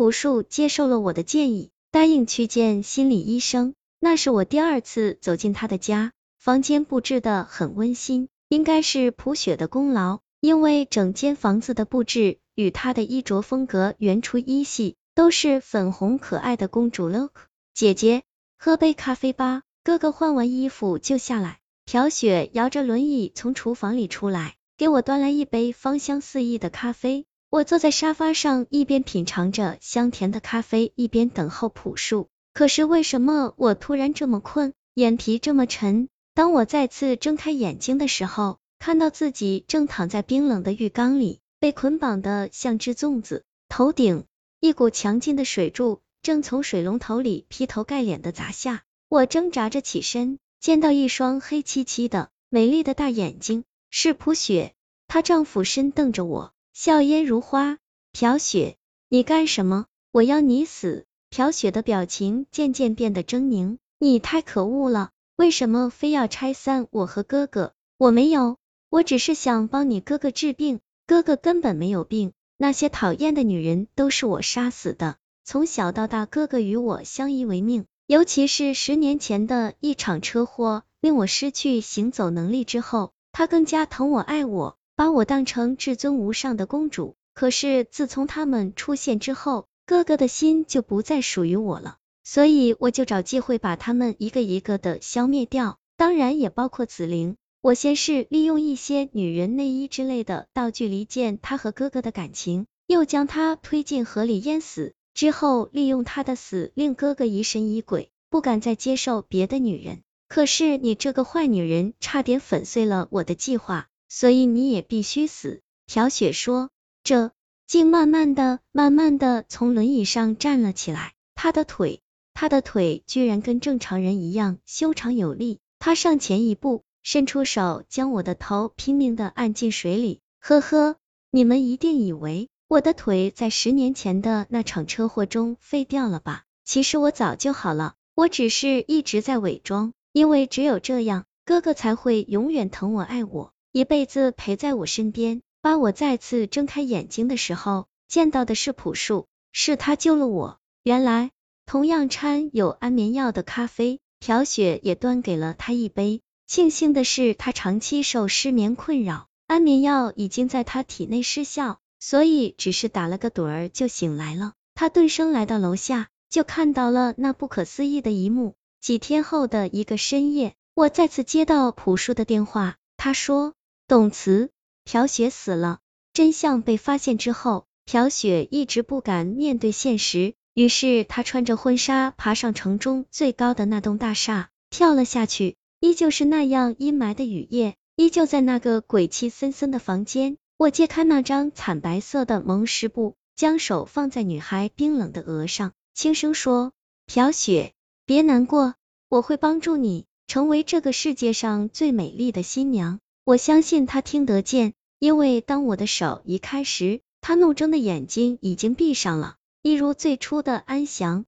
朴树接受了我的建议，答应去见心理医生。那是我第二次走进他的家，房间布置的很温馨，应该是朴雪的功劳，因为整间房子的布置与他的衣着风格原出一系，都是粉红可爱的公主 look。姐姐，喝杯咖啡吧。哥哥换完衣服就下来，朴雪摇着轮椅从厨房里出来，给我端来一杯芳香四溢的咖啡。我坐在沙发上，一边品尝着香甜的咖啡，一边等候朴树。可是为什么我突然这么困，眼皮这么沉？当我再次睁开眼睛的时候，看到自己正躺在冰冷的浴缸里，被捆绑的像只粽子。头顶一股强劲的水柱正从水龙头里劈头盖脸的砸下。我挣扎着起身，见到一双黑漆漆的、美丽的大眼睛，是朴雪。她丈夫深瞪着我，笑靥如花。朴雪，你干什么？我要你死！朴雪的表情渐渐变得狰狞。你太可恶了，为什么非要拆散我和哥哥？我没有，我只是想帮你哥哥治病。哥哥根本没有病，那些讨厌的女人都是我杀死的。从小到大，哥哥与我相依为命。尤其是十年前的一场车祸，令我失去行走能力之后，他更加疼我爱我，把我当成至尊无上的公主。可是自从他们出现之后，哥哥的心就不再属于我了，所以我就找机会把他们一个一个的消灭掉，当然也包括紫菱。我先是利用一些女人内衣之类的道具离间他和哥哥的感情，又将他推进河里淹死。之后利用他的死令哥哥疑神疑鬼，不敢再接受别的女人。可是你这个坏女人，差点粉碎了我的计划，所以你也必须死。朴雪说，这竟慢慢的、慢慢的从轮椅上站了起来。他的腿，他的腿居然跟正常人一样修长有力。他上前一步，伸出手将我的头拼命的按进水里。呵呵，你们一定以为。我的腿在十年前的那场车祸中废掉了吧？其实我早就好了，我只是一直在伪装，因为只有这样，哥哥才会永远疼我爱我，一辈子陪在我身边。当我再次睁开眼睛的时候，见到的是朴树，是他救了我。原来，同样掺有安眠药的咖啡，朴雪也端给了他一杯。庆幸的是，他长期受失眠困扰，安眠药已经在他体内失效。所以只是打了个盹儿就醒来了。他顿声来到楼下，就看到了那不可思议的一幕。几天后的一个深夜，我再次接到朴树的电话，他说董慈朴雪死了。真相被发现之后，朴雪一直不敢面对现实，于是她穿着婚纱爬上城中最高的那栋大厦，跳了下去。依旧是那样阴霾的雨夜，依旧在那个鬼气森森的房间。我揭开那张惨白色的蒙湿布，将手放在女孩冰冷的额上，轻声说：“朴雪，别难过，我会帮助你成为这个世界上最美丽的新娘。”我相信他听得见，因为当我的手移开时，他怒睁的眼睛已经闭上了，一如最初的安详。